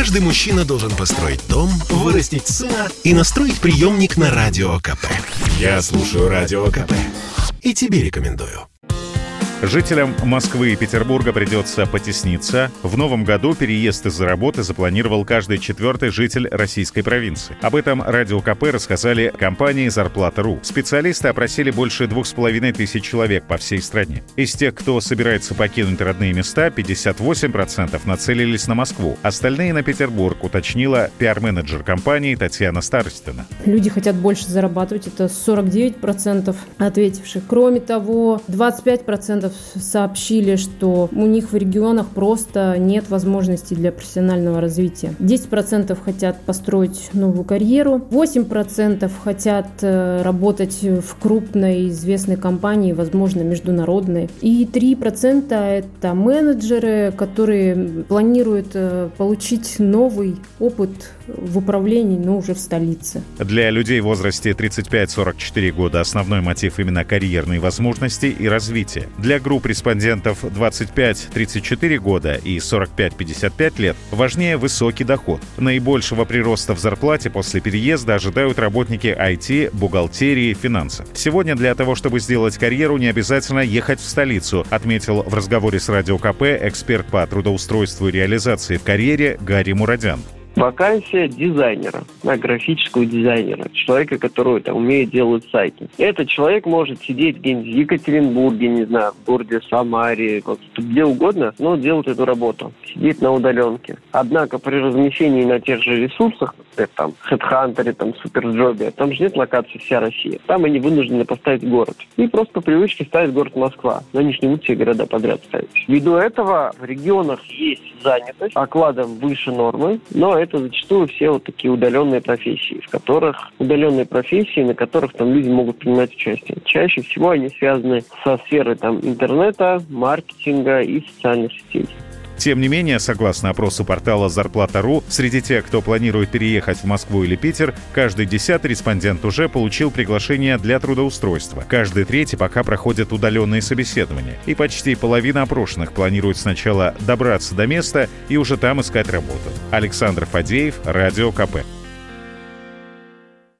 Каждый мужчина должен построить дом, вырастить сына и настроить приемник на Радио КП. Я слушаю Радио КП и тебе рекомендую. Жителям Москвы и Петербурга придется потесниться. В новом году переезд из-за работы запланировал каждый четвертый житель российской провинции. Об этом Радио КП рассказали компании «Зарплата.ру». Специалисты опросили больше двух с половиной тысяч человек по всей стране. Из тех, кто собирается покинуть родные места, 58% нацелились на Москву. Остальные на Петербург, уточнила пиар-менеджер компании Татьяна Старостина. Люди хотят больше зарабатывать, это 49% ответивших. Кроме того, 25% сообщили, что у них в регионах просто нет возможности для профессионального развития. 10% хотят построить новую карьеру, 8% хотят э, работать в крупной известной компании, возможно, международной. И 3% это менеджеры, которые планируют э, получить новый опыт в управлении, но уже в столице. Для людей в возрасте 35-44 года основной мотив именно карьерные возможности и развитие. Для групп респондентов 25-34 года и 45-55 лет важнее высокий доход. Наибольшего прироста в зарплате после переезда ожидают работники IT, бухгалтерии, финансов. Сегодня для того, чтобы сделать карьеру, не обязательно ехать в столицу, отметил в разговоре с Радио КП эксперт по трудоустройству и реализации в карьере Гарри Мурадян. Вакансия дизайнера, на графического дизайнера, человека, который там умеет делать сайты. Этот человек может сидеть где-нибудь в Екатеринбурге, не знаю, в городе Самаре, где угодно, но делать эту работу, сидеть на удаленке. Однако при размещении на тех же ресурсах, например, там, HeadHunter, там, Суперджобе, там же нет локации вся Россия. Там они вынуждены поставить город. И просто по привычке ставят город Москва. Но они же все города подряд ставить. Ввиду этого в регионах есть занятость, окладом выше нормы, но это зачастую все вот такие удаленные профессии, в которых удаленные профессии, на которых там люди могут принимать участие. Чаще всего они связаны со сферой там интернета, маркетинга и социальных сетей. Тем не менее, согласно опросу портала «Зарплата.ру», среди тех, кто планирует переехать в Москву или Питер, каждый десятый респондент уже получил приглашение для трудоустройства. Каждый третий пока проходит удаленные собеседования. И почти половина опрошенных планирует сначала добраться до места и уже там искать работу. Александр Фадеев, Радио КП.